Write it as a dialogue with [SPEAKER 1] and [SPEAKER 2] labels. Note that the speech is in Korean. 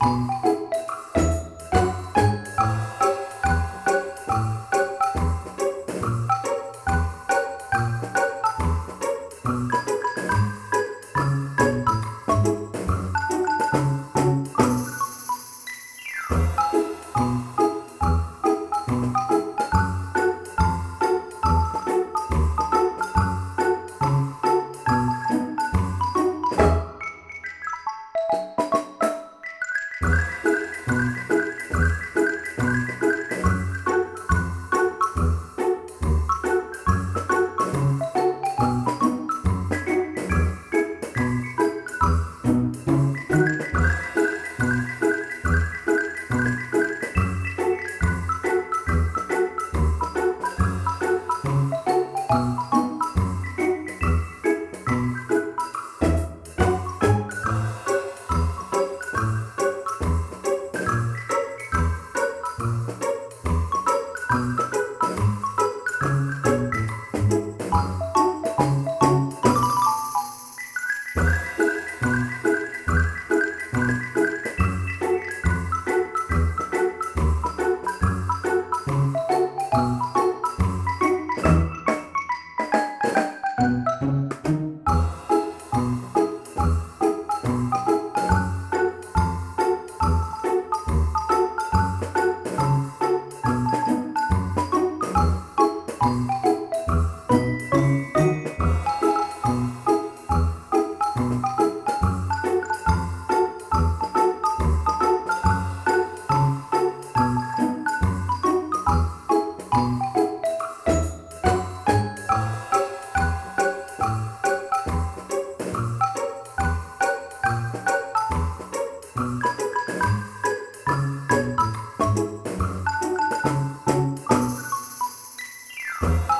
[SPEAKER 1] thank you you